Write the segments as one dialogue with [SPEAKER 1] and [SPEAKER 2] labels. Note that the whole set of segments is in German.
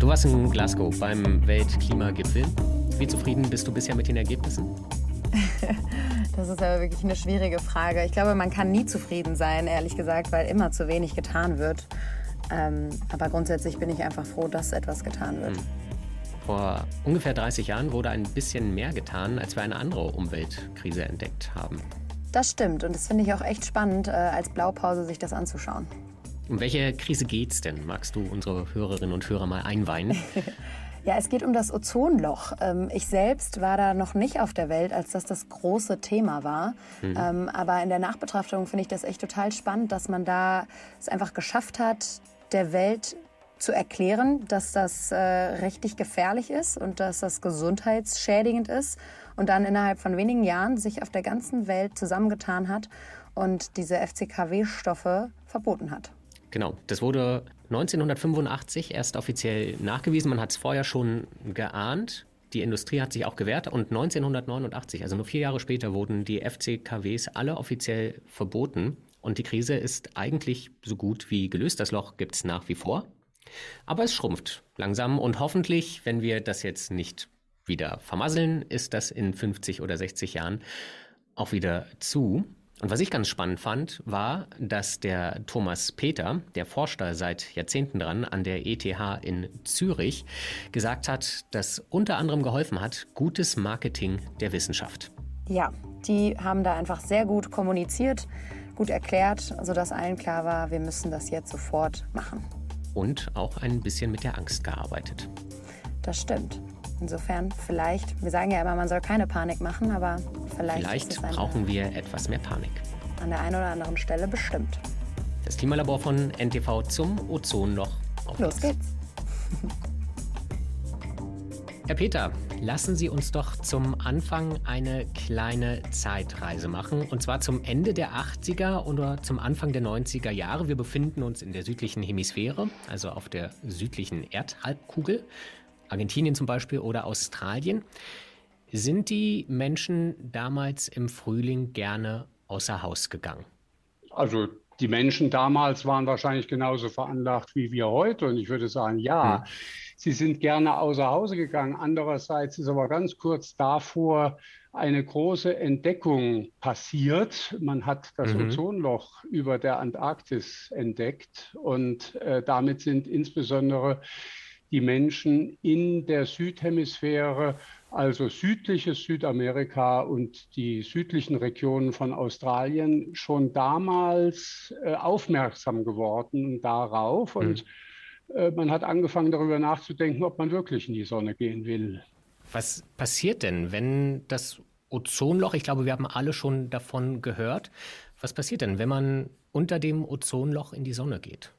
[SPEAKER 1] Du warst in Glasgow beim Weltklimagipfel. Wie zufrieden bist du bisher mit den Ergebnissen?
[SPEAKER 2] Das ist aber wirklich eine schwierige Frage. Ich glaube, man kann nie zufrieden sein, ehrlich gesagt, weil immer zu wenig getan wird. Ähm, aber grundsätzlich bin ich einfach froh, dass etwas getan wird. Hm.
[SPEAKER 1] Vor ungefähr 30 Jahren wurde ein bisschen mehr getan, als wir eine andere Umweltkrise entdeckt haben.
[SPEAKER 2] Das stimmt und das finde ich auch echt spannend, äh, als Blaupause sich das anzuschauen.
[SPEAKER 1] Um welche Krise geht's denn? Magst du unsere Hörerinnen und Hörer mal einweihen?
[SPEAKER 2] Ja, es geht um das Ozonloch. Ähm, ich selbst war da noch nicht auf der Welt, als das das große Thema war. Mhm. Aber in der Nachbetrachtung finde ich das echt total spannend, dass man da es einfach geschafft hat, der Welt zu erklären, dass das äh, richtig gefährlich ist und dass das gesundheitsschädigend ist und dann innerhalb von wenigen Jahren sich auf der ganzen Welt zusammengetan hat und diese FCKW-Stoffe verboten hat.
[SPEAKER 1] Genau, das wurde 1985 erst offiziell nachgewiesen. Man hat es vorher schon geahnt. Die Industrie hat sich auch gewehrt und 1989, also nur vier Jahre später, wurden die FCKWs alle offiziell verboten. Und die Krise ist eigentlich so gut wie gelöst. Das Loch gibt es nach wie vor. Aber es schrumpft langsam und hoffentlich, wenn wir das jetzt nicht wieder vermasseln, ist das in 50 oder 60 Jahren auch wieder zu. Und was ich ganz spannend fand, war, dass der Thomas Peter, der forscht da seit Jahrzehnten dran an der ETH in Zürich, gesagt hat, dass unter anderem geholfen hat, gutes Marketing der Wissenschaft.
[SPEAKER 2] Ja, die haben da einfach sehr gut kommuniziert, gut erklärt, sodass allen klar war, wir müssen das jetzt sofort machen.
[SPEAKER 1] Und auch ein bisschen mit der Angst gearbeitet.
[SPEAKER 2] Das stimmt. Insofern vielleicht, wir sagen ja immer, man soll keine Panik machen, aber vielleicht.
[SPEAKER 1] Vielleicht brauchen wir etwas mehr Panik.
[SPEAKER 2] An der einen oder anderen Stelle bestimmt.
[SPEAKER 1] Das Klimalabor von NTV zum Ozonloch.
[SPEAKER 2] Auf Los geht's.
[SPEAKER 1] Herr Peter, lassen Sie uns doch zum Anfang eine kleine Zeitreise machen. Und zwar zum Ende der 80er oder zum Anfang der 90er Jahre. Wir befinden uns in der südlichen Hemisphäre, also auf der südlichen Erdhalbkugel. Argentinien zum Beispiel oder Australien. Sind die Menschen damals im Frühling gerne außer Haus gegangen?
[SPEAKER 3] Also die Menschen damals waren wahrscheinlich genauso veranlagt wie wir heute. Und ich würde sagen, ja, hm. sie sind gerne außer Hause gegangen. Andererseits ist aber ganz kurz davor eine große Entdeckung passiert. Man hat das mhm. Ozonloch über der Antarktis entdeckt und äh, damit sind insbesondere die Menschen in der Südhemisphäre, also südliches Südamerika und die südlichen Regionen von Australien, schon damals äh, aufmerksam geworden darauf. Mhm. Und äh, man hat angefangen darüber nachzudenken, ob man wirklich in die Sonne gehen will.
[SPEAKER 1] Was passiert denn, wenn das Ozonloch, ich glaube, wir haben alle schon davon gehört, was passiert denn, wenn man unter dem Ozonloch in die Sonne geht?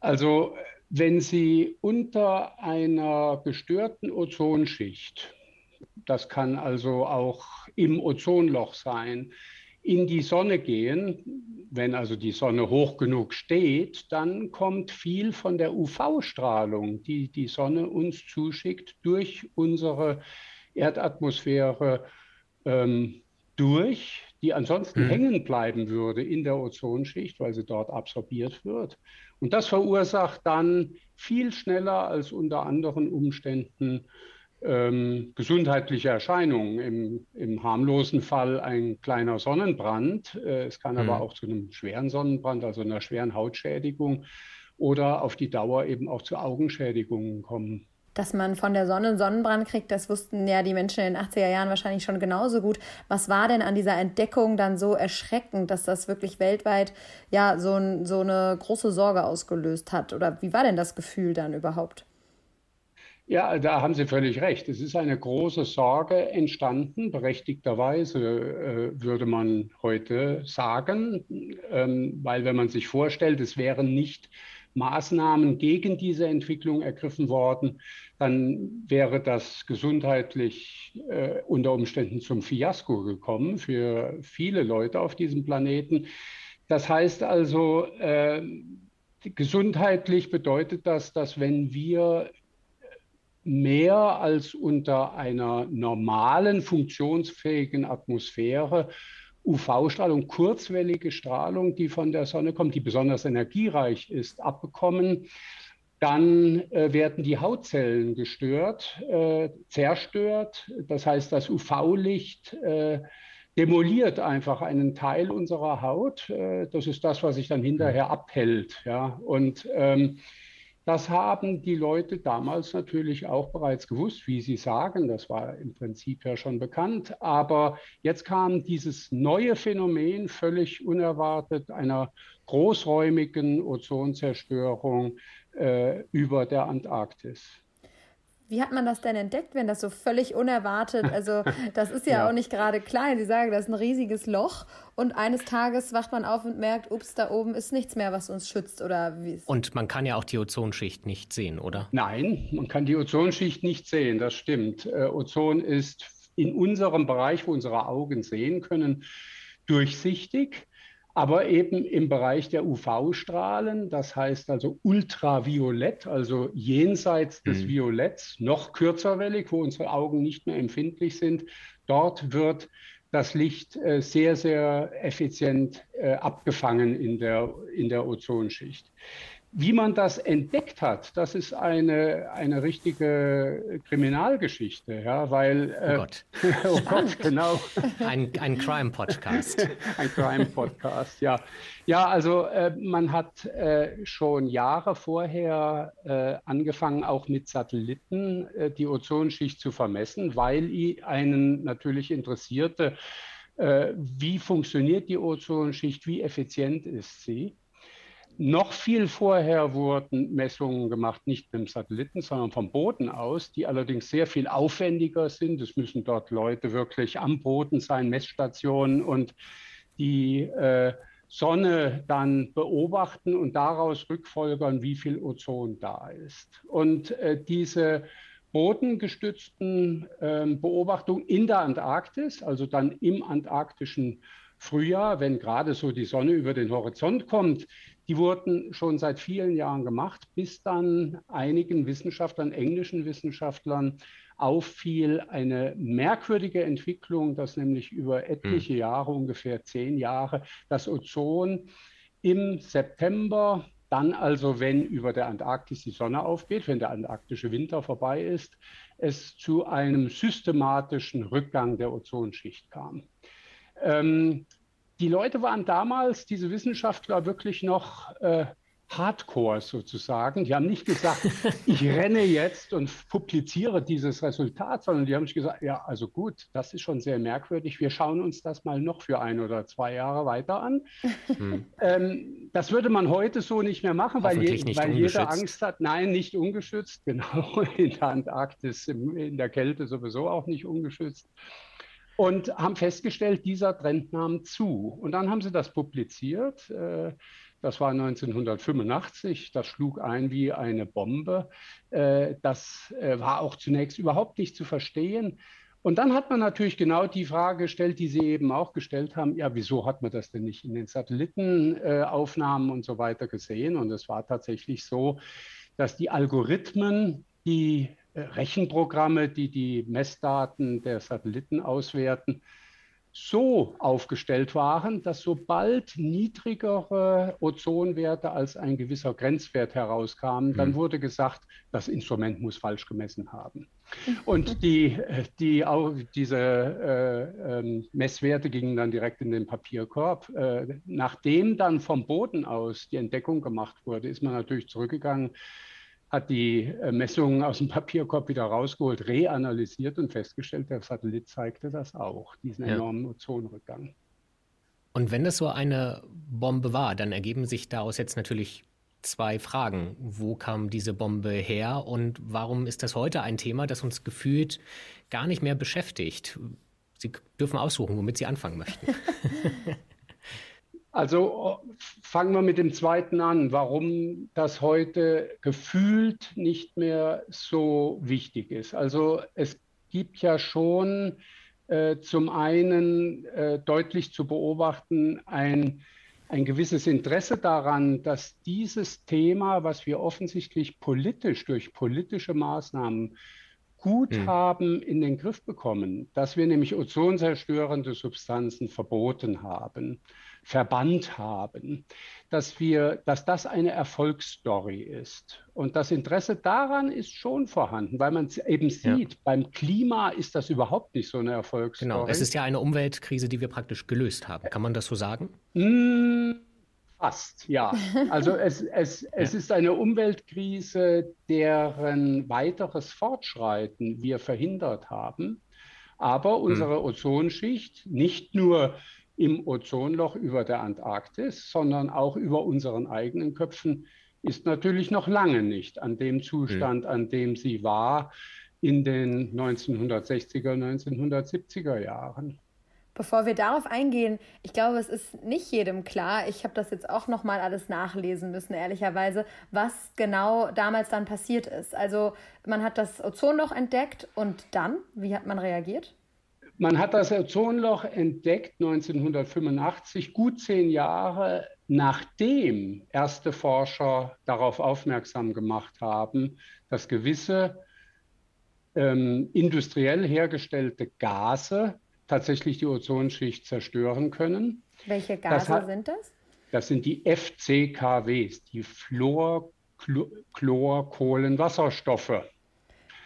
[SPEAKER 3] Also wenn Sie unter einer gestörten Ozonschicht, das kann also auch im Ozonloch sein, in die Sonne gehen, wenn also die Sonne hoch genug steht, dann kommt viel von der UV-Strahlung, die die Sonne uns zuschickt, durch unsere Erdatmosphäre ähm, durch, die ansonsten mhm. hängen bleiben würde in der Ozonschicht, weil sie dort absorbiert wird. Und das verursacht dann viel schneller als unter anderen Umständen ähm, gesundheitliche Erscheinungen. Im, Im, harmlosen Fall ein kleiner Sonnenbrand. Äh, es kann mhm. aber auch zu einem schweren Sonnenbrand, also einer schweren Hautschädigung oder auf die Dauer eben auch zu Augenschädigungen kommen
[SPEAKER 2] dass man von der Sonne Sonnenbrand kriegt, das wussten ja die Menschen in den 80er Jahren wahrscheinlich schon genauso gut. Was war denn an dieser Entdeckung dann so erschreckend, dass das wirklich weltweit ja so, ein, so eine große Sorge ausgelöst hat? Oder wie war denn das Gefühl dann überhaupt?
[SPEAKER 3] Ja, da haben Sie völlig recht. Es ist eine große Sorge entstanden, berechtigterweise äh, würde man heute sagen, ähm, weil wenn man sich vorstellt, es wären nicht Maßnahmen gegen diese Entwicklung ergriffen worden, dann wäre das gesundheitlich äh, unter Umständen zum Fiasko gekommen für viele Leute auf diesem Planeten. Das heißt also, äh, gesundheitlich bedeutet das, dass wenn wir mehr als unter einer normalen, funktionsfähigen Atmosphäre UV-Strahlung, kurzwellige Strahlung, die von der Sonne kommt, die besonders energiereich ist, abbekommen, dann äh, werden die Hautzellen gestört, äh, zerstört. Das heißt, das UV-Licht äh, demoliert einfach einen Teil unserer Haut. Äh, das ist das, was sich dann hinterher abhält. Ja? Und ähm, das haben die Leute damals natürlich auch bereits gewusst, wie Sie sagen. Das war im Prinzip ja schon bekannt. Aber jetzt kam dieses neue Phänomen völlig unerwartet einer großräumigen Ozonzerstörung äh, über der Antarktis.
[SPEAKER 2] Wie hat man das denn entdeckt, wenn das so völlig unerwartet, also das ist ja, ja, auch nicht gerade klein. Sie sagen, das ist ein riesiges Loch und eines Tages wacht man auf und merkt, ups, da oben ist nichts mehr, was uns schützt oder wie?
[SPEAKER 1] Und man kann ja auch die Ozonschicht nicht sehen, oder?
[SPEAKER 3] Nein, man kann die Ozonschicht nicht sehen, das stimmt. Äh, Ozon ist in unserem Bereich, wo unsere Augen sehen können, durchsichtig aber eben im Bereich der UV-Strahlen, das heißt also ultraviolett, also jenseits des mhm. Violetts, noch kürzerwellig, wo unsere Augen nicht mehr empfindlich sind. Dort wird das Licht äh, sehr, sehr effizient äh, abgefangen in der, in der Ozonschicht. Wie man das entdeckt hat, das ist eine, eine richtige Kriminalgeschichte, ja, weil.
[SPEAKER 1] Äh, oh Gott. oh Gott, genau. Ein, ein Crime-Podcast.
[SPEAKER 3] ein Crime-Podcast, ja. Ja, also äh, man hat äh, schon Jahre vorher äh, angefangen, auch mit Satelliten äh, die Ozonschicht zu vermessen, weil einen natürlich interessierte, äh, wie funktioniert die Ozonschicht, wie effizient ist sie. Noch viel vorher wurden Messungen gemacht, nicht mit dem Satelliten, sondern vom Boden aus, die allerdings sehr viel aufwendiger sind. Es müssen dort Leute wirklich am Boden sein, Messstationen und die äh, Sonne dann beobachten und daraus rückfolgern, wie viel Ozon da ist. Und äh, diese bodengestützten äh, Beobachtungen in der Antarktis, also dann im antarktischen Frühjahr, wenn gerade so die Sonne über den Horizont kommt, die wurden schon seit vielen Jahren gemacht, bis dann einigen Wissenschaftlern, englischen Wissenschaftlern, auffiel eine merkwürdige Entwicklung, dass nämlich über etliche hm. Jahre, ungefähr zehn Jahre, das Ozon im September, dann also, wenn über der Antarktis die Sonne aufgeht, wenn der antarktische Winter vorbei ist, es zu einem systematischen Rückgang der Ozonschicht kam. Ähm, die Leute waren damals, diese Wissenschaftler, wirklich noch äh, Hardcore sozusagen. Die haben nicht gesagt, ich renne jetzt und publiziere dieses Resultat, sondern die haben sich gesagt, ja, also gut, das ist schon sehr merkwürdig. Wir schauen uns das mal noch für ein oder zwei Jahre weiter an. Hm. Ähm, das würde man heute so nicht mehr machen, weil, je, weil jeder Angst hat. Nein, nicht ungeschützt, genau. In der Antarktis, in der Kälte sowieso auch nicht ungeschützt und haben festgestellt, dieser Trend nahm zu. Und dann haben sie das publiziert. Äh, das war 1985. Das schlug ein wie eine Bombe. Äh, das äh, war auch zunächst überhaupt nicht zu verstehen. Und dann hat man natürlich genau die Frage gestellt, die Sie eben auch gestellt haben, ja, wieso hat man das denn nicht in den Satellitenaufnahmen und so weiter gesehen? Und es war tatsächlich so, dass die Algorithmen, die Rechenprogramme, die die Messdaten der Satelliten auswerten, so aufgestellt waren, dass sobald niedrigere Ozonwerte als ein gewisser Grenzwert herauskamen, dann mhm. wurde gesagt, das Instrument muss falsch gemessen haben. Und die, die, diese äh, äh, Messwerte gingen dann direkt in den Papierkorb. Äh, nachdem dann vom Boden aus die Entdeckung gemacht wurde, ist man natürlich zurückgegangen hat die äh, Messungen aus dem Papierkorb wieder rausgeholt, reanalysiert und festgestellt, der Satellit zeigte das auch, diesen ja. enormen Ozonrückgang.
[SPEAKER 1] Und wenn das so eine Bombe war, dann ergeben sich daraus jetzt natürlich zwei Fragen. Wo kam diese Bombe her und warum ist das heute ein Thema, das uns gefühlt gar nicht mehr beschäftigt? Sie dürfen aussuchen, womit Sie anfangen möchten.
[SPEAKER 3] Also fangen wir mit dem zweiten an, warum das heute gefühlt nicht mehr so wichtig ist. Also es gibt ja schon äh, zum einen äh, deutlich zu beobachten ein, ein gewisses Interesse daran, dass dieses Thema, was wir offensichtlich politisch durch politische Maßnahmen gut mhm. haben in den Griff bekommen, dass wir nämlich ozonzerstörende Substanzen verboten haben, verbannt haben, dass wir, dass das eine Erfolgsstory ist. Und das Interesse daran ist schon vorhanden, weil man eben sieht, ja. beim Klima ist das überhaupt nicht so eine Erfolgsstory.
[SPEAKER 1] Genau, es ist ja eine Umweltkrise, die wir praktisch gelöst haben. Kann man das so sagen?
[SPEAKER 3] Mmh. Fast, ja. Also es, es, es ja. ist eine Umweltkrise, deren weiteres Fortschreiten wir verhindert haben. Aber unsere hm. Ozonschicht, nicht nur im Ozonloch über der Antarktis, sondern auch über unseren eigenen Köpfen, ist natürlich noch lange nicht an dem Zustand, hm. an dem sie war in den 1960er, 1970er Jahren.
[SPEAKER 2] Bevor wir darauf eingehen, ich glaube, es ist nicht jedem klar. Ich habe das jetzt auch noch mal alles nachlesen müssen, ehrlicherweise, was genau damals dann passiert ist. Also man hat das Ozonloch entdeckt und dann, wie hat man reagiert?
[SPEAKER 3] Man hat das Ozonloch entdeckt 1985, gut zehn Jahre nachdem erste Forscher darauf aufmerksam gemacht haben, dass gewisse ähm, industriell hergestellte Gase tatsächlich die Ozonschicht zerstören können.
[SPEAKER 2] Welche Gase hat, sind das?
[SPEAKER 3] Das sind die FCKWs, die Fluor, Chlor, Kohlenwasserstoffe.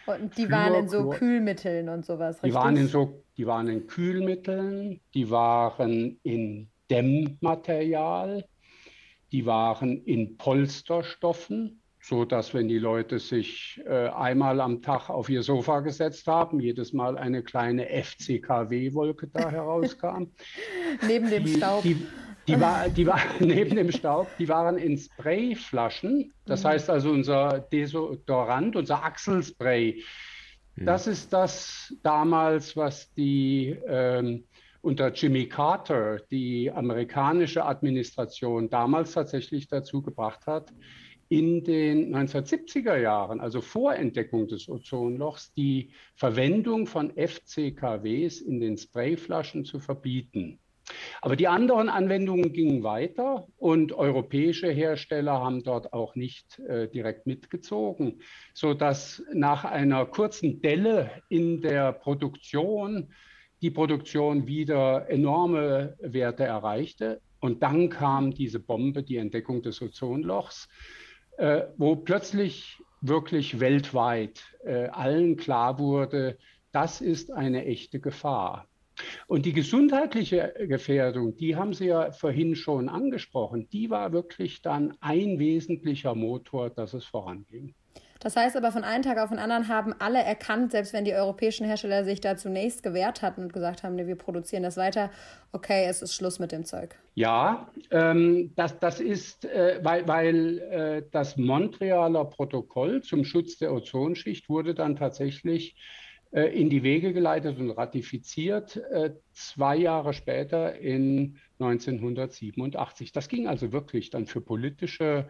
[SPEAKER 2] Und die Fluor, waren in so Chlor, Kühlmitteln und sowas,
[SPEAKER 3] richtig? Die waren in so, die waren in Kühlmitteln, die waren in Dämmmaterial, die waren in Polsterstoffen, so dass wenn die Leute sich äh, einmal am Tag auf ihr Sofa gesetzt haben, jedes Mal eine kleine FCKW-Wolke da herauskam.
[SPEAKER 2] neben dem
[SPEAKER 3] die,
[SPEAKER 2] Staub.
[SPEAKER 3] Die, die, war, die war neben dem Staub, die waren in Sprayflaschen. Das mhm. heißt also unser Desodorant, unser Achselspray. Mhm. Das ist das damals, was die ähm, unter Jimmy Carter, die amerikanische Administration, damals tatsächlich dazu gebracht hat, in den 1970er Jahren, also vor Entdeckung des Ozonlochs, die Verwendung von FCKWs in den Sprayflaschen zu verbieten. Aber die anderen Anwendungen gingen weiter und europäische Hersteller haben dort auch nicht äh, direkt mitgezogen, sodass nach einer kurzen Delle in der Produktion die Produktion wieder enorme Werte erreichte. Und dann kam diese Bombe, die Entdeckung des Ozonlochs äh, wo plötzlich wirklich weltweit äh, allen klar wurde, das ist eine echte Gefahr. Und die gesundheitliche Gefährdung, die haben Sie ja vorhin schon angesprochen, die war wirklich dann ein wesentlicher Motor, dass es voranging.
[SPEAKER 2] Das heißt aber, von einem Tag auf den anderen haben alle erkannt, selbst wenn die europäischen Hersteller sich da zunächst gewehrt hatten und gesagt haben, nee, wir produzieren das weiter, okay, es ist Schluss mit dem Zeug.
[SPEAKER 3] Ja, ähm, das, das ist, äh, weil, weil äh, das Montrealer Protokoll zum Schutz der Ozonschicht wurde dann tatsächlich in die Wege geleitet und ratifiziert, äh, zwei Jahre später in 1987. Das ging also wirklich dann für politische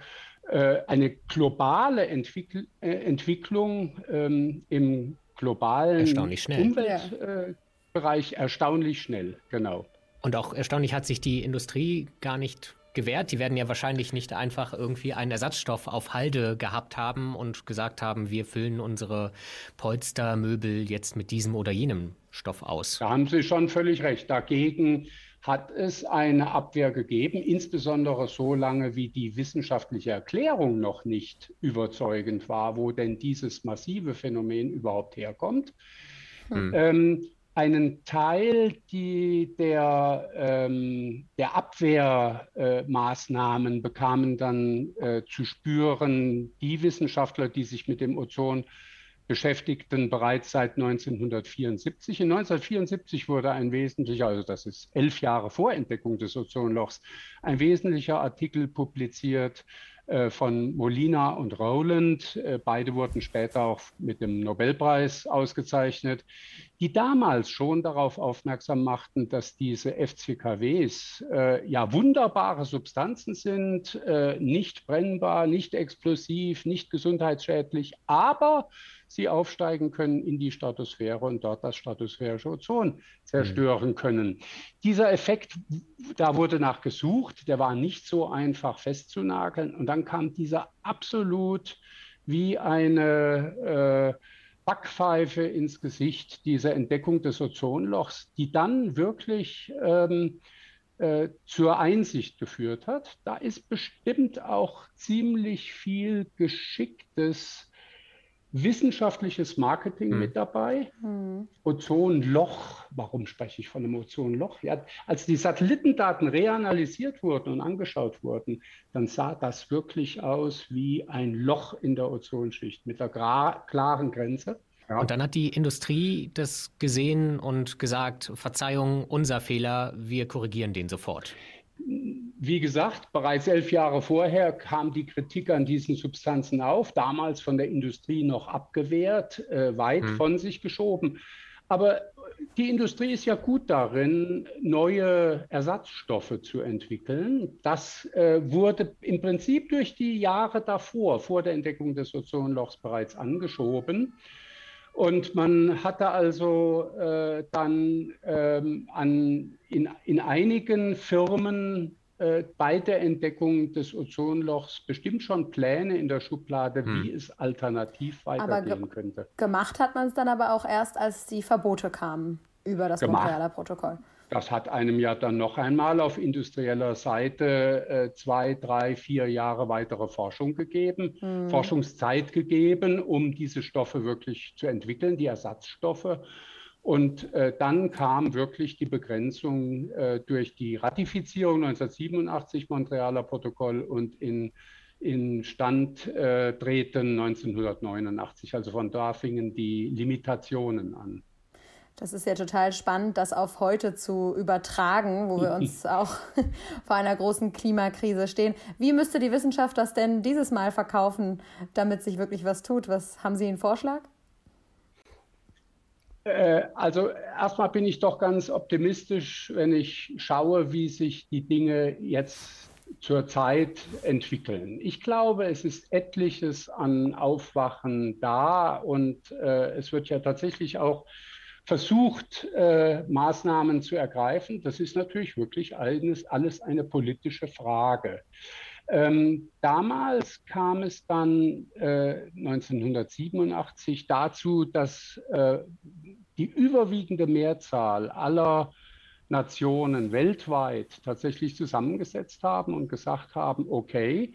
[SPEAKER 3] äh, eine globale Entwickl äh, Entwicklung ähm, im globalen Umweltbereich
[SPEAKER 1] äh,
[SPEAKER 3] erstaunlich schnell, genau.
[SPEAKER 1] Und auch erstaunlich hat sich die Industrie gar nicht gewährt. Die werden ja wahrscheinlich nicht einfach irgendwie einen Ersatzstoff auf Halde gehabt haben und gesagt haben, wir füllen unsere Polstermöbel jetzt mit diesem oder jenem Stoff aus.
[SPEAKER 3] Da haben Sie schon völlig recht. Dagegen hat es eine Abwehr gegeben, insbesondere so lange, wie die wissenschaftliche Erklärung noch nicht überzeugend war, wo denn dieses massive Phänomen überhaupt herkommt. Hm. Ähm, einen Teil die, der, ähm, der Abwehrmaßnahmen äh, bekamen dann äh, zu spüren die Wissenschaftler, die sich mit dem Ozon beschäftigten bereits seit 1974. In 1974 wurde ein wesentlicher, also das ist elf Jahre vor Entdeckung des Ozonlochs, ein wesentlicher Artikel publiziert von Molina und Rowland. Äh, beide wurden später auch mit dem Nobelpreis ausgezeichnet, die damals schon darauf aufmerksam machten, dass diese FCKWs äh, ja wunderbare Substanzen sind, äh, nicht brennbar, nicht explosiv, nicht gesundheitsschädlich, aber sie aufsteigen können in die Stratosphäre und dort das stratosphärische Ozon zerstören mhm. können. Dieser Effekt, da wurde nach gesucht, der war nicht so einfach festzunageln. Und dann kam dieser absolut wie eine äh, Backpfeife ins Gesicht dieser Entdeckung des Ozonlochs, die dann wirklich ähm, äh, zur Einsicht geführt hat. Da ist bestimmt auch ziemlich viel geschicktes wissenschaftliches Marketing mhm. mit dabei. Mhm. Ozonloch, warum spreche ich von einem Ozonloch? Ja, als die Satellitendaten reanalysiert wurden und angeschaut wurden, dann sah das wirklich aus wie ein Loch in der Ozonschicht mit der klaren Grenze.
[SPEAKER 1] Ja. Und dann hat die Industrie das gesehen und gesagt, Verzeihung, unser Fehler, wir korrigieren den sofort.
[SPEAKER 3] Wie gesagt, bereits elf Jahre vorher kam die Kritik an diesen Substanzen auf, damals von der Industrie noch abgewehrt, äh, weit hm. von sich geschoben. Aber die Industrie ist ja gut darin, neue Ersatzstoffe zu entwickeln. Das äh, wurde im Prinzip durch die Jahre davor, vor der Entdeckung des Ozonlochs bereits angeschoben. Und man hatte also äh, dann ähm, an, in, in einigen Firmen bei der Entdeckung des Ozonlochs bestimmt schon Pläne in der Schublade, hm. wie es alternativ weitergehen ge könnte.
[SPEAKER 2] Gemacht hat man es dann aber auch erst, als die Verbote kamen über das gemacht. Montrealer Protokoll.
[SPEAKER 3] Das hat einem ja dann noch einmal auf industrieller Seite äh, zwei, drei, vier Jahre weitere Forschung gegeben, mhm. Forschungszeit gegeben, um diese Stoffe wirklich zu entwickeln, die Ersatzstoffe. Und äh, dann kam wirklich die Begrenzung äh, durch die Ratifizierung 1987 Montrealer Protokoll und in, in Stand äh, treten 1989. Also von da fingen die Limitationen an.
[SPEAKER 2] Das ist ja total spannend, das auf heute zu übertragen, wo wir uns auch vor einer großen Klimakrise stehen. Wie müsste die Wissenschaft das denn dieses Mal verkaufen, damit sich wirklich was tut? Was haben Sie einen Vorschlag?
[SPEAKER 3] Äh, also erstmal bin ich doch ganz optimistisch, wenn ich schaue, wie sich die Dinge jetzt zurzeit entwickeln. Ich glaube, es ist etliches an Aufwachen da und äh, es wird ja tatsächlich auch versucht, äh, Maßnahmen zu ergreifen. Das ist natürlich wirklich alles, alles eine politische Frage. Ähm, damals kam es dann äh, 1987 dazu, dass äh, die überwiegende Mehrzahl aller Nationen weltweit tatsächlich zusammengesetzt haben und gesagt haben, okay,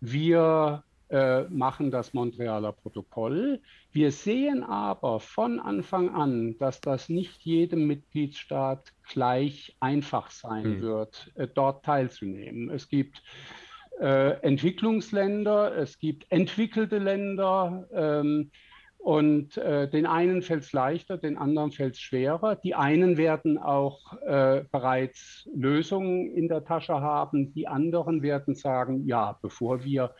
[SPEAKER 3] wir äh, machen das Montrealer Protokoll. Wir sehen aber von Anfang an, dass das nicht jedem Mitgliedstaat gleich einfach sein hm. wird, äh, dort teilzunehmen. Es gibt äh, Entwicklungsländer, es gibt entwickelte Länder. Ähm, und äh, den einen fällt es leichter, den anderen fällt es schwerer. Die einen werden auch äh, bereits Lösungen in der Tasche haben. Die anderen werden sagen, ja, bevor wir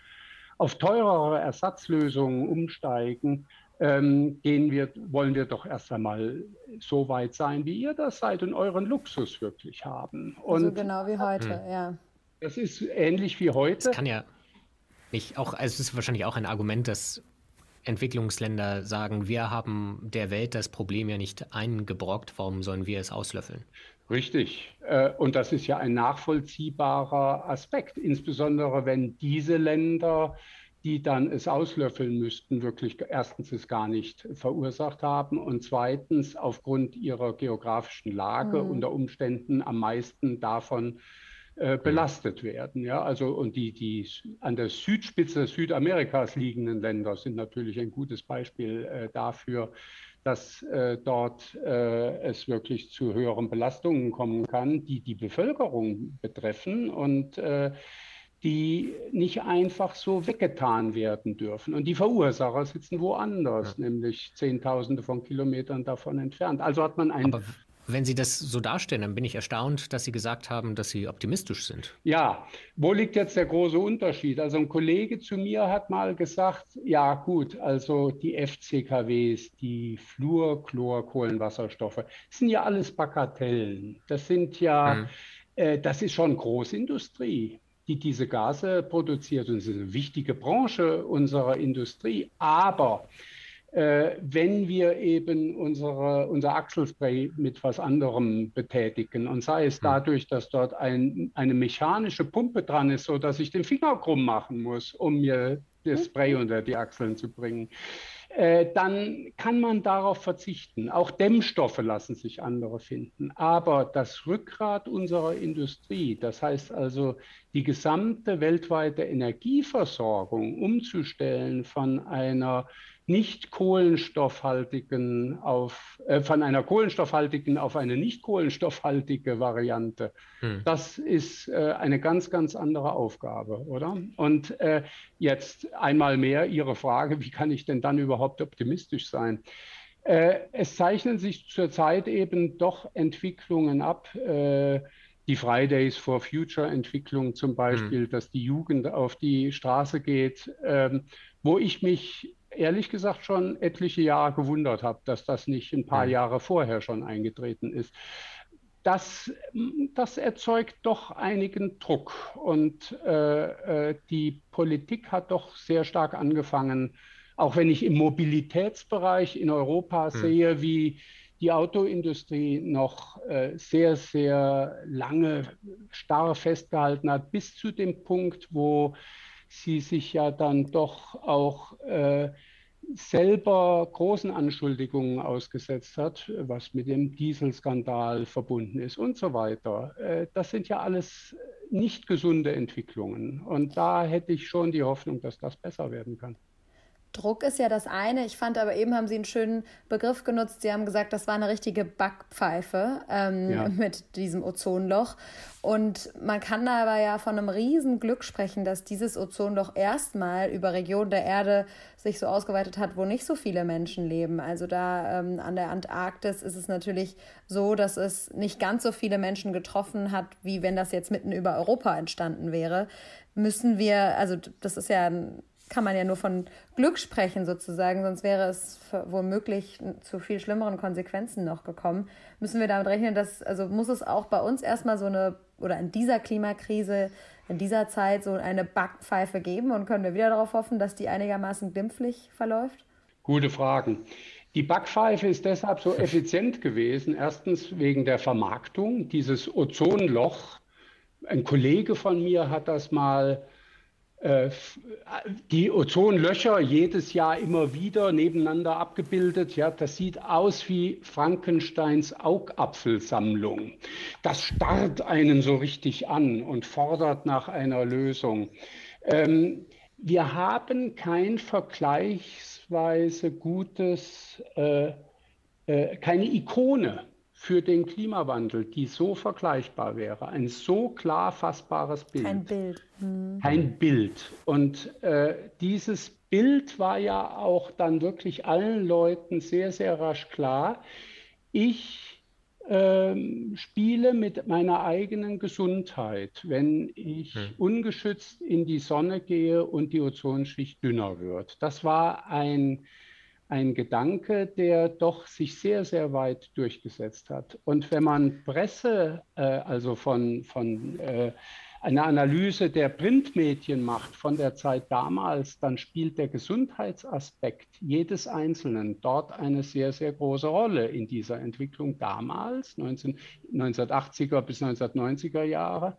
[SPEAKER 3] auf teurere Ersatzlösungen umsteigen, ähm, gehen wir, wollen wir doch erst einmal so weit sein, wie ihr das seid und euren Luxus wirklich haben.
[SPEAKER 2] Und so genau wie heute, mh. ja.
[SPEAKER 3] Das ist ähnlich wie heute.
[SPEAKER 1] Das kann ja nicht auch, also es ist wahrscheinlich auch ein Argument, dass Entwicklungsländer sagen, wir haben der Welt das Problem ja nicht eingebrockt, warum sollen wir es auslöffeln?
[SPEAKER 3] Richtig. Äh, und das ist ja ein nachvollziehbarer Aspekt, insbesondere wenn diese Länder, die dann es auslöffeln müssten, wirklich erstens es gar nicht verursacht haben und zweitens aufgrund ihrer geografischen Lage mhm. unter Umständen am meisten davon äh, belastet werden. Ja, also und die, die an der Südspitze Südamerikas liegenden Länder sind natürlich ein gutes Beispiel äh, dafür, dass äh, dort äh, es wirklich zu höheren Belastungen kommen kann, die die Bevölkerung betreffen und äh, die nicht einfach so weggetan werden dürfen. Und die Verursacher sitzen woanders, ja. nämlich Zehntausende von Kilometern davon entfernt. Also hat man ein
[SPEAKER 1] Aber wenn Sie das so darstellen, dann bin ich erstaunt, dass Sie gesagt haben, dass Sie optimistisch sind.
[SPEAKER 3] Ja, wo liegt jetzt der große Unterschied? Also ein Kollege zu mir hat mal gesagt, ja gut, also die FCKWs, die Fluorchlorkohlenwasserstoffe, sind ja alles Bagatellen. Das sind ja, mhm. äh, das ist schon Großindustrie die diese Gase produziert und es ist eine wichtige Branche unserer Industrie. Aber wenn wir eben unsere, unser Achselspray mit was anderem betätigen und sei es hm. dadurch, dass dort ein, eine mechanische Pumpe dran ist, so dass ich den Finger krumm machen muss, um mir das Spray unter die Achseln zu bringen. äh, dann kann man darauf verzichten. Auch Dämmstoffe lassen sich andere finden. Aber das Rückgrat unserer Industrie, das heißt also die gesamte weltweite Energieversorgung umzustellen von einer nicht kohlenstoffhaltigen auf, äh, von einer kohlenstoffhaltigen auf eine nicht kohlenstoffhaltige Variante. Hm. Das ist äh, eine ganz, ganz andere Aufgabe, oder? Und äh, jetzt einmal mehr Ihre Frage, wie kann ich denn dann überhaupt optimistisch sein? Äh, es zeichnen sich zurzeit eben doch Entwicklungen ab, äh, die Fridays for Future Entwicklung zum Beispiel, hm. dass die Jugend auf die Straße geht, ähm, wo ich mich ehrlich gesagt schon etliche Jahre gewundert habe, dass das nicht ein paar Jahre vorher schon eingetreten ist. Das, das erzeugt doch einigen Druck und äh, äh, die Politik hat doch sehr stark angefangen, auch wenn ich im Mobilitätsbereich in Europa hm. sehe, wie die Autoindustrie noch äh, sehr, sehr lange starr festgehalten hat, bis zu dem Punkt, wo sie sich ja dann doch auch äh, selber großen Anschuldigungen ausgesetzt hat, was mit dem Dieselskandal verbunden ist und so weiter. Äh, das sind ja alles nicht gesunde Entwicklungen. Und da hätte ich schon die Hoffnung, dass das besser werden kann.
[SPEAKER 2] Druck ist ja das eine. Ich fand aber eben haben Sie einen schönen Begriff genutzt. Sie haben gesagt, das war eine richtige Backpfeife ähm, ja. mit diesem Ozonloch. Und man kann da aber ja von einem riesen Glück sprechen, dass dieses Ozonloch erstmal über Regionen der Erde sich so ausgeweitet hat, wo nicht so viele Menschen leben. Also da ähm, an der Antarktis ist es natürlich so, dass es nicht ganz so viele Menschen getroffen hat, wie wenn das jetzt mitten über Europa entstanden wäre. Müssen wir, also das ist ja ein kann man ja nur von Glück sprechen sozusagen, sonst wäre es womöglich zu viel schlimmeren Konsequenzen noch gekommen. Müssen wir damit rechnen, dass, also muss es auch bei uns erstmal so eine, oder in dieser Klimakrise, in dieser Zeit so eine Backpfeife geben und können wir wieder darauf hoffen, dass die einigermaßen glimpflich verläuft?
[SPEAKER 3] Gute Fragen. Die Backpfeife ist deshalb so effizient gewesen. Erstens wegen der Vermarktung, dieses Ozonloch. Ein Kollege von mir hat das mal die Ozonlöcher jedes Jahr immer wieder nebeneinander abgebildet. Ja, das sieht aus wie Frankensteins Augapfelsammlung. Das starrt einen so richtig an und fordert nach einer Lösung. Ähm, wir haben kein vergleichsweise gutes, äh, äh, keine Ikone für den Klimawandel, die so vergleichbar wäre. Ein so klar fassbares Bild.
[SPEAKER 2] Kein Bild.
[SPEAKER 3] Mhm. Kein Bild. Und äh, dieses Bild war ja auch dann wirklich allen Leuten sehr, sehr rasch klar. Ich äh, spiele mit meiner eigenen Gesundheit, wenn ich hm. ungeschützt in die Sonne gehe und die Ozonschicht dünner wird. Das war ein ein Gedanke, der doch sich sehr, sehr weit durchgesetzt hat. Und wenn man Presse, äh, also von, von äh, einer Analyse der Printmedien macht von der Zeit damals, dann spielt der Gesundheitsaspekt jedes Einzelnen dort eine sehr, sehr große Rolle in dieser Entwicklung damals, 19, 1980er bis 1990er Jahre.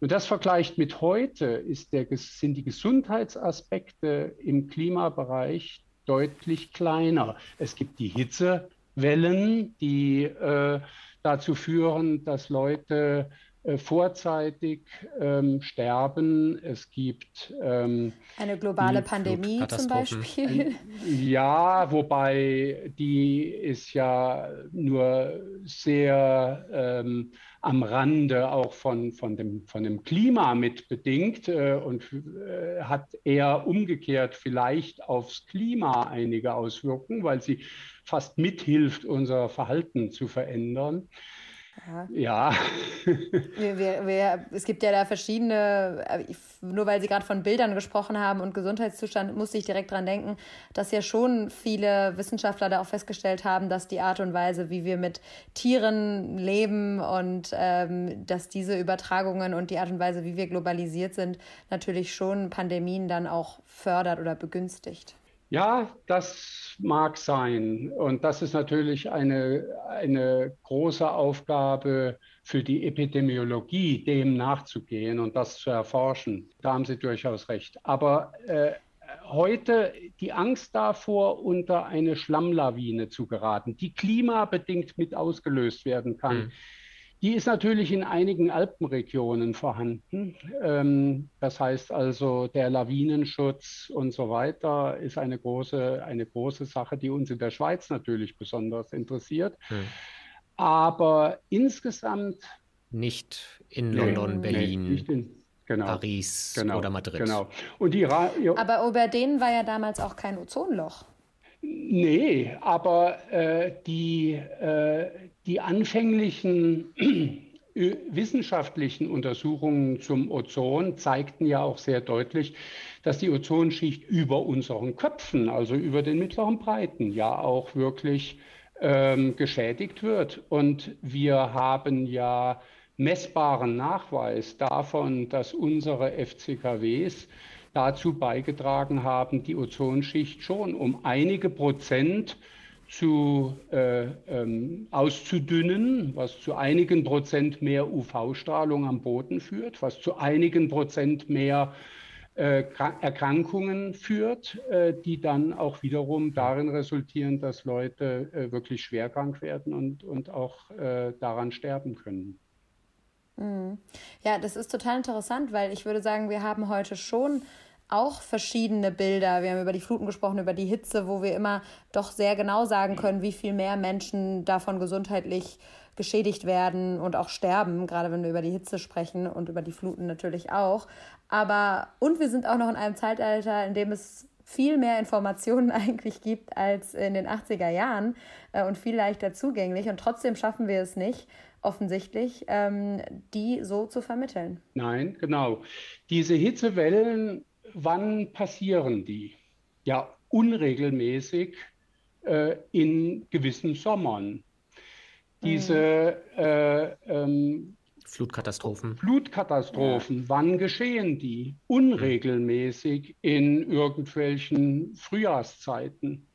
[SPEAKER 3] Und das vergleicht mit heute, der, sind die Gesundheitsaspekte im Klimabereich deutlich kleiner. Es gibt die Hitzewellen, die äh, dazu führen, dass Leute vorzeitig ähm, sterben. Es gibt
[SPEAKER 2] ähm, eine globale Pandemie zum Beispiel.
[SPEAKER 3] Ja, wobei die ist ja nur sehr ähm, am Rande auch von, von, dem, von dem Klima mit bedingt äh, und äh, hat eher umgekehrt vielleicht aufs Klima einige Auswirkungen, weil sie fast mithilft, unser Verhalten zu verändern.
[SPEAKER 2] Ja. wir, wir, wir, es gibt ja da verschiedene, äh, nur weil Sie gerade von Bildern gesprochen haben und Gesundheitszustand, musste ich direkt dran denken, dass ja schon viele Wissenschaftler da auch festgestellt haben, dass die Art und Weise, wie wir mit Tieren leben und ähm, dass diese Übertragungen und die Art und Weise, wie wir globalisiert sind, natürlich schon Pandemien dann auch fördert oder begünstigt.
[SPEAKER 3] Ja, das mag sein. Und das ist natürlich eine, eine große Aufgabe für die Epidemiologie, dem nachzugehen und das zu erforschen. Da haben Sie durchaus recht. Aber äh, heute die Angst davor, unter eine Schlammlawine zu geraten, die klimabedingt mit ausgelöst werden kann. Mhm. Die ist natürlich in einigen Alpenregionen vorhanden. Ähm, das heißt also, der Lawinenschutz und so weiter ist eine große, eine große Sache, die uns in der Schweiz natürlich besonders interessiert. Hm. Aber insgesamt.
[SPEAKER 1] Nicht in London, nee, Berlin. Nee, nicht in, Genau, Paris genau, oder Madrid. Genau.
[SPEAKER 2] Und die Ra aber über denen war ja damals auch kein Ozonloch.
[SPEAKER 3] Nee, aber äh, die, äh, die anfänglichen wissenschaftlichen Untersuchungen zum Ozon zeigten ja auch sehr deutlich, dass die Ozonschicht über unseren Köpfen, also über den mittleren Breiten, ja auch wirklich ähm, geschädigt wird. Und wir haben ja messbaren Nachweis davon, dass unsere FCKWs dazu beigetragen haben, die Ozonschicht schon um einige Prozent zu, äh, ähm, auszudünnen, was zu einigen Prozent mehr UV-Strahlung am Boden führt, was zu einigen Prozent mehr äh, Erkrankungen führt, äh, die dann auch wiederum darin resultieren, dass Leute äh, wirklich schwerkrank werden und, und auch äh, daran sterben können.
[SPEAKER 2] Mhm. Ja, das ist total interessant, weil ich würde sagen, wir haben heute schon auch verschiedene Bilder. Wir haben über die Fluten gesprochen, über die Hitze, wo wir immer doch sehr genau sagen können, wie viel mehr Menschen davon gesundheitlich geschädigt werden und auch sterben, gerade wenn wir über die Hitze sprechen und über die Fluten natürlich auch. Aber und wir sind auch noch in einem Zeitalter, in dem es viel mehr Informationen eigentlich gibt als in den 80er Jahren äh, und viel leichter zugänglich. Und trotzdem schaffen wir es nicht, offensichtlich, ähm, die so zu vermitteln.
[SPEAKER 3] Nein, genau. Diese Hitzewellen, wann passieren die? Ja, unregelmäßig äh, in gewissen Sommern. Diese mhm. äh, ähm,
[SPEAKER 1] Flutkatastrophen.
[SPEAKER 3] Flutkatastrophen, ja. wann geschehen die? Unregelmäßig in irgendwelchen Frühjahrszeiten.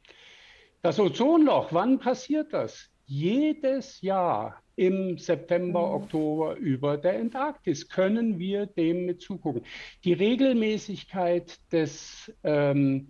[SPEAKER 3] Das Ozonloch, wann passiert das? Jedes Jahr im September, mhm. Oktober über der Antarktis. Können wir dem mit zugucken? Die Regelmäßigkeit des, ähm,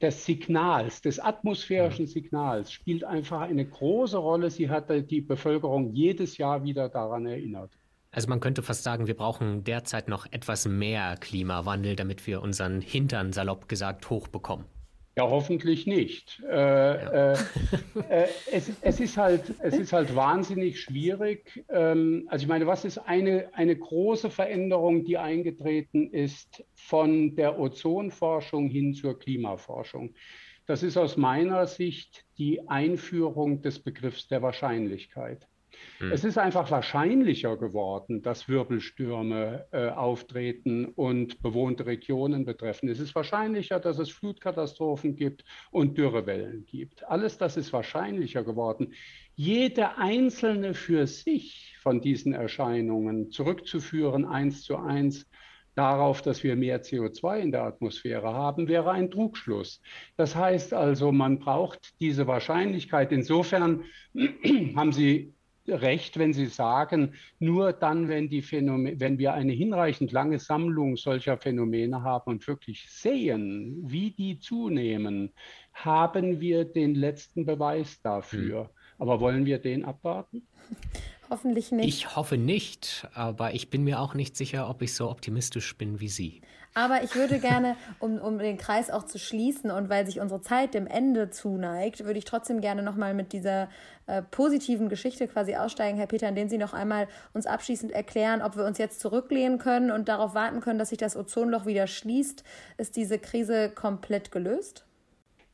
[SPEAKER 3] des Signals, des atmosphärischen Signals spielt einfach eine große Rolle. Sie hat die Bevölkerung jedes Jahr wieder daran erinnert.
[SPEAKER 1] Also man könnte fast sagen, wir brauchen derzeit noch etwas mehr Klimawandel, damit wir unseren Hintern salopp gesagt hochbekommen.
[SPEAKER 3] Ja, hoffentlich nicht. Äh, ja. äh, äh, es, es, ist halt, es ist halt wahnsinnig schwierig. Ähm, also ich meine, was ist eine, eine große Veränderung, die eingetreten ist von der Ozonforschung hin zur Klimaforschung? Das ist aus meiner Sicht die Einführung des Begriffs der Wahrscheinlichkeit. Hm. Es ist einfach wahrscheinlicher geworden, dass Wirbelstürme äh, auftreten und bewohnte Regionen betreffen. Es ist wahrscheinlicher, dass es Flutkatastrophen gibt und Dürrewellen gibt. Alles das ist wahrscheinlicher geworden. Jede einzelne für sich von diesen Erscheinungen zurückzuführen, eins zu eins, darauf, dass wir mehr CO2 in der Atmosphäre haben, wäre ein Trugschluss. Das heißt also, man braucht diese Wahrscheinlichkeit. Insofern haben Sie recht, wenn Sie sagen, nur dann, wenn, die Phänomene, wenn wir eine hinreichend lange Sammlung solcher Phänomene haben und wirklich sehen, wie die zunehmen, haben wir den letzten Beweis dafür. Hm. Aber wollen wir den abwarten?
[SPEAKER 2] Hoffentlich nicht.
[SPEAKER 1] Ich hoffe nicht, aber ich bin mir auch nicht sicher, ob ich so optimistisch bin wie Sie.
[SPEAKER 2] Aber ich würde gerne, um, um den Kreis auch zu schließen und weil sich unsere Zeit dem Ende zuneigt, würde ich trotzdem gerne nochmal mit dieser äh, positiven Geschichte quasi aussteigen, Herr Peter, indem Sie noch einmal uns abschließend erklären, ob wir uns jetzt zurücklehnen können und darauf warten können, dass sich das Ozonloch wieder schließt. Ist diese Krise komplett gelöst?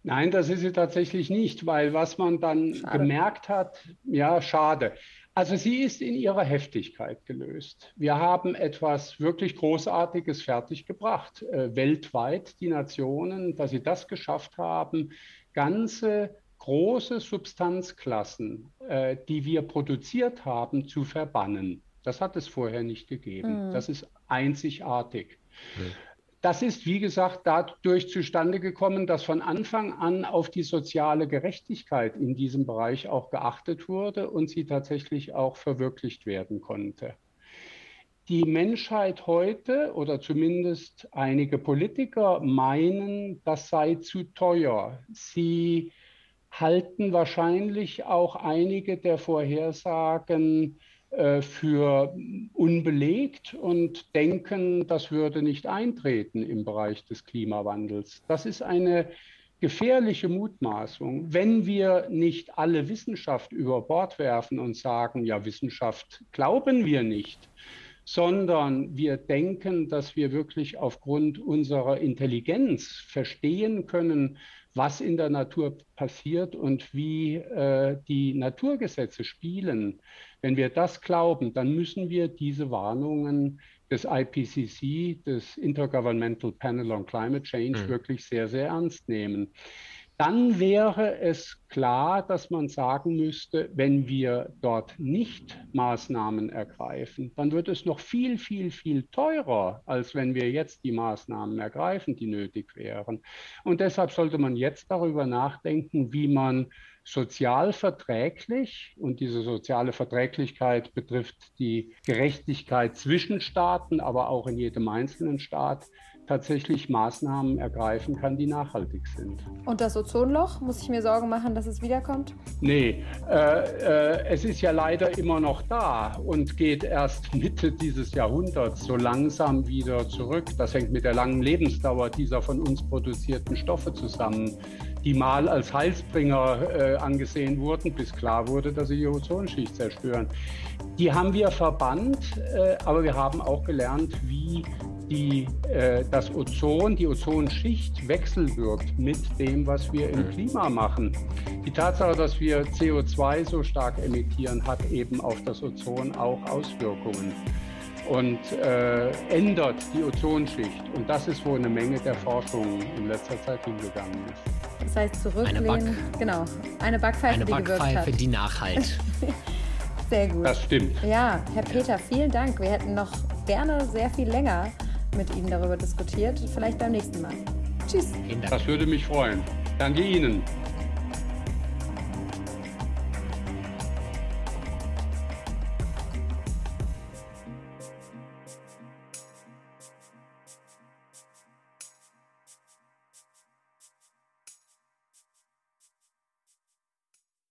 [SPEAKER 3] Nein, das ist sie tatsächlich nicht, weil was man dann schade. gemerkt hat, ja, schade. Also sie ist in ihrer Heftigkeit gelöst. Wir haben etwas wirklich Großartiges fertiggebracht, äh, weltweit die Nationen, dass sie das geschafft haben, ganze große Substanzklassen, äh, die wir produziert haben, zu verbannen. Das hat es vorher nicht gegeben. Mhm. Das ist einzigartig. Mhm. Das ist, wie gesagt, dadurch zustande gekommen, dass von Anfang an auf die soziale Gerechtigkeit in diesem Bereich auch geachtet wurde und sie tatsächlich auch verwirklicht werden konnte. die Menschheit heute oder zumindest einige Politiker meinen, das sei zu teuer. Sie halten wahrscheinlich auch einige der Vorhersagen für unbelegt und denken, das würde nicht eintreten im Bereich des Klimawandels. Das ist eine gefährliche Mutmaßung, wenn wir nicht alle Wissenschaft über Bord werfen und sagen, ja, Wissenschaft glauben wir nicht, sondern wir denken, dass wir wirklich aufgrund unserer Intelligenz verstehen können, was in der Natur passiert und wie äh, die Naturgesetze spielen. Wenn wir das glauben, dann müssen wir diese Warnungen des IPCC, des Intergovernmental Panel on Climate Change, mhm. wirklich sehr, sehr ernst nehmen. Dann wäre es klar, dass man sagen müsste, wenn wir dort nicht Maßnahmen ergreifen, dann wird es noch viel, viel, viel teurer, als wenn wir jetzt die Maßnahmen ergreifen, die nötig wären. Und deshalb sollte man jetzt darüber nachdenken, wie man sozial verträglich und diese soziale Verträglichkeit betrifft die Gerechtigkeit zwischen Staaten, aber auch in jedem einzelnen Staat tatsächlich Maßnahmen ergreifen kann, die nachhaltig sind.
[SPEAKER 2] Und das Ozonloch, muss ich mir Sorgen machen, dass es wiederkommt?
[SPEAKER 3] Nee, äh, äh, es ist ja leider immer noch da und geht erst Mitte dieses Jahrhunderts so langsam wieder zurück. Das hängt mit der langen Lebensdauer dieser von uns produzierten Stoffe zusammen, die mal als Heilsbringer äh, angesehen wurden, bis klar wurde, dass sie die Ozonschicht zerstören. Die haben wir verbannt, äh, aber wir haben auch gelernt, wie die, äh, das Ozon, die Ozonschicht wechselwirkt mit dem, was wir im mhm. Klima machen. Die Tatsache, dass wir CO2 so stark emittieren, hat eben auf das Ozon auch Auswirkungen und äh, ändert die Ozonschicht. Und das ist, wo eine Menge der Forschung in letzter Zeit hingegangen ist.
[SPEAKER 2] Das heißt, zurücklehnen, eine Back, genau, eine Backpfeife,
[SPEAKER 1] eine die Backpfeife, die nachhalt.
[SPEAKER 2] Sehr gut.
[SPEAKER 3] Das stimmt.
[SPEAKER 2] Ja, Herr Peter, vielen Dank. Wir hätten noch gerne sehr viel länger mit Ihnen darüber diskutiert. Vielleicht beim nächsten Mal. Tschüss.
[SPEAKER 3] Das würde mich freuen. Danke Ihnen.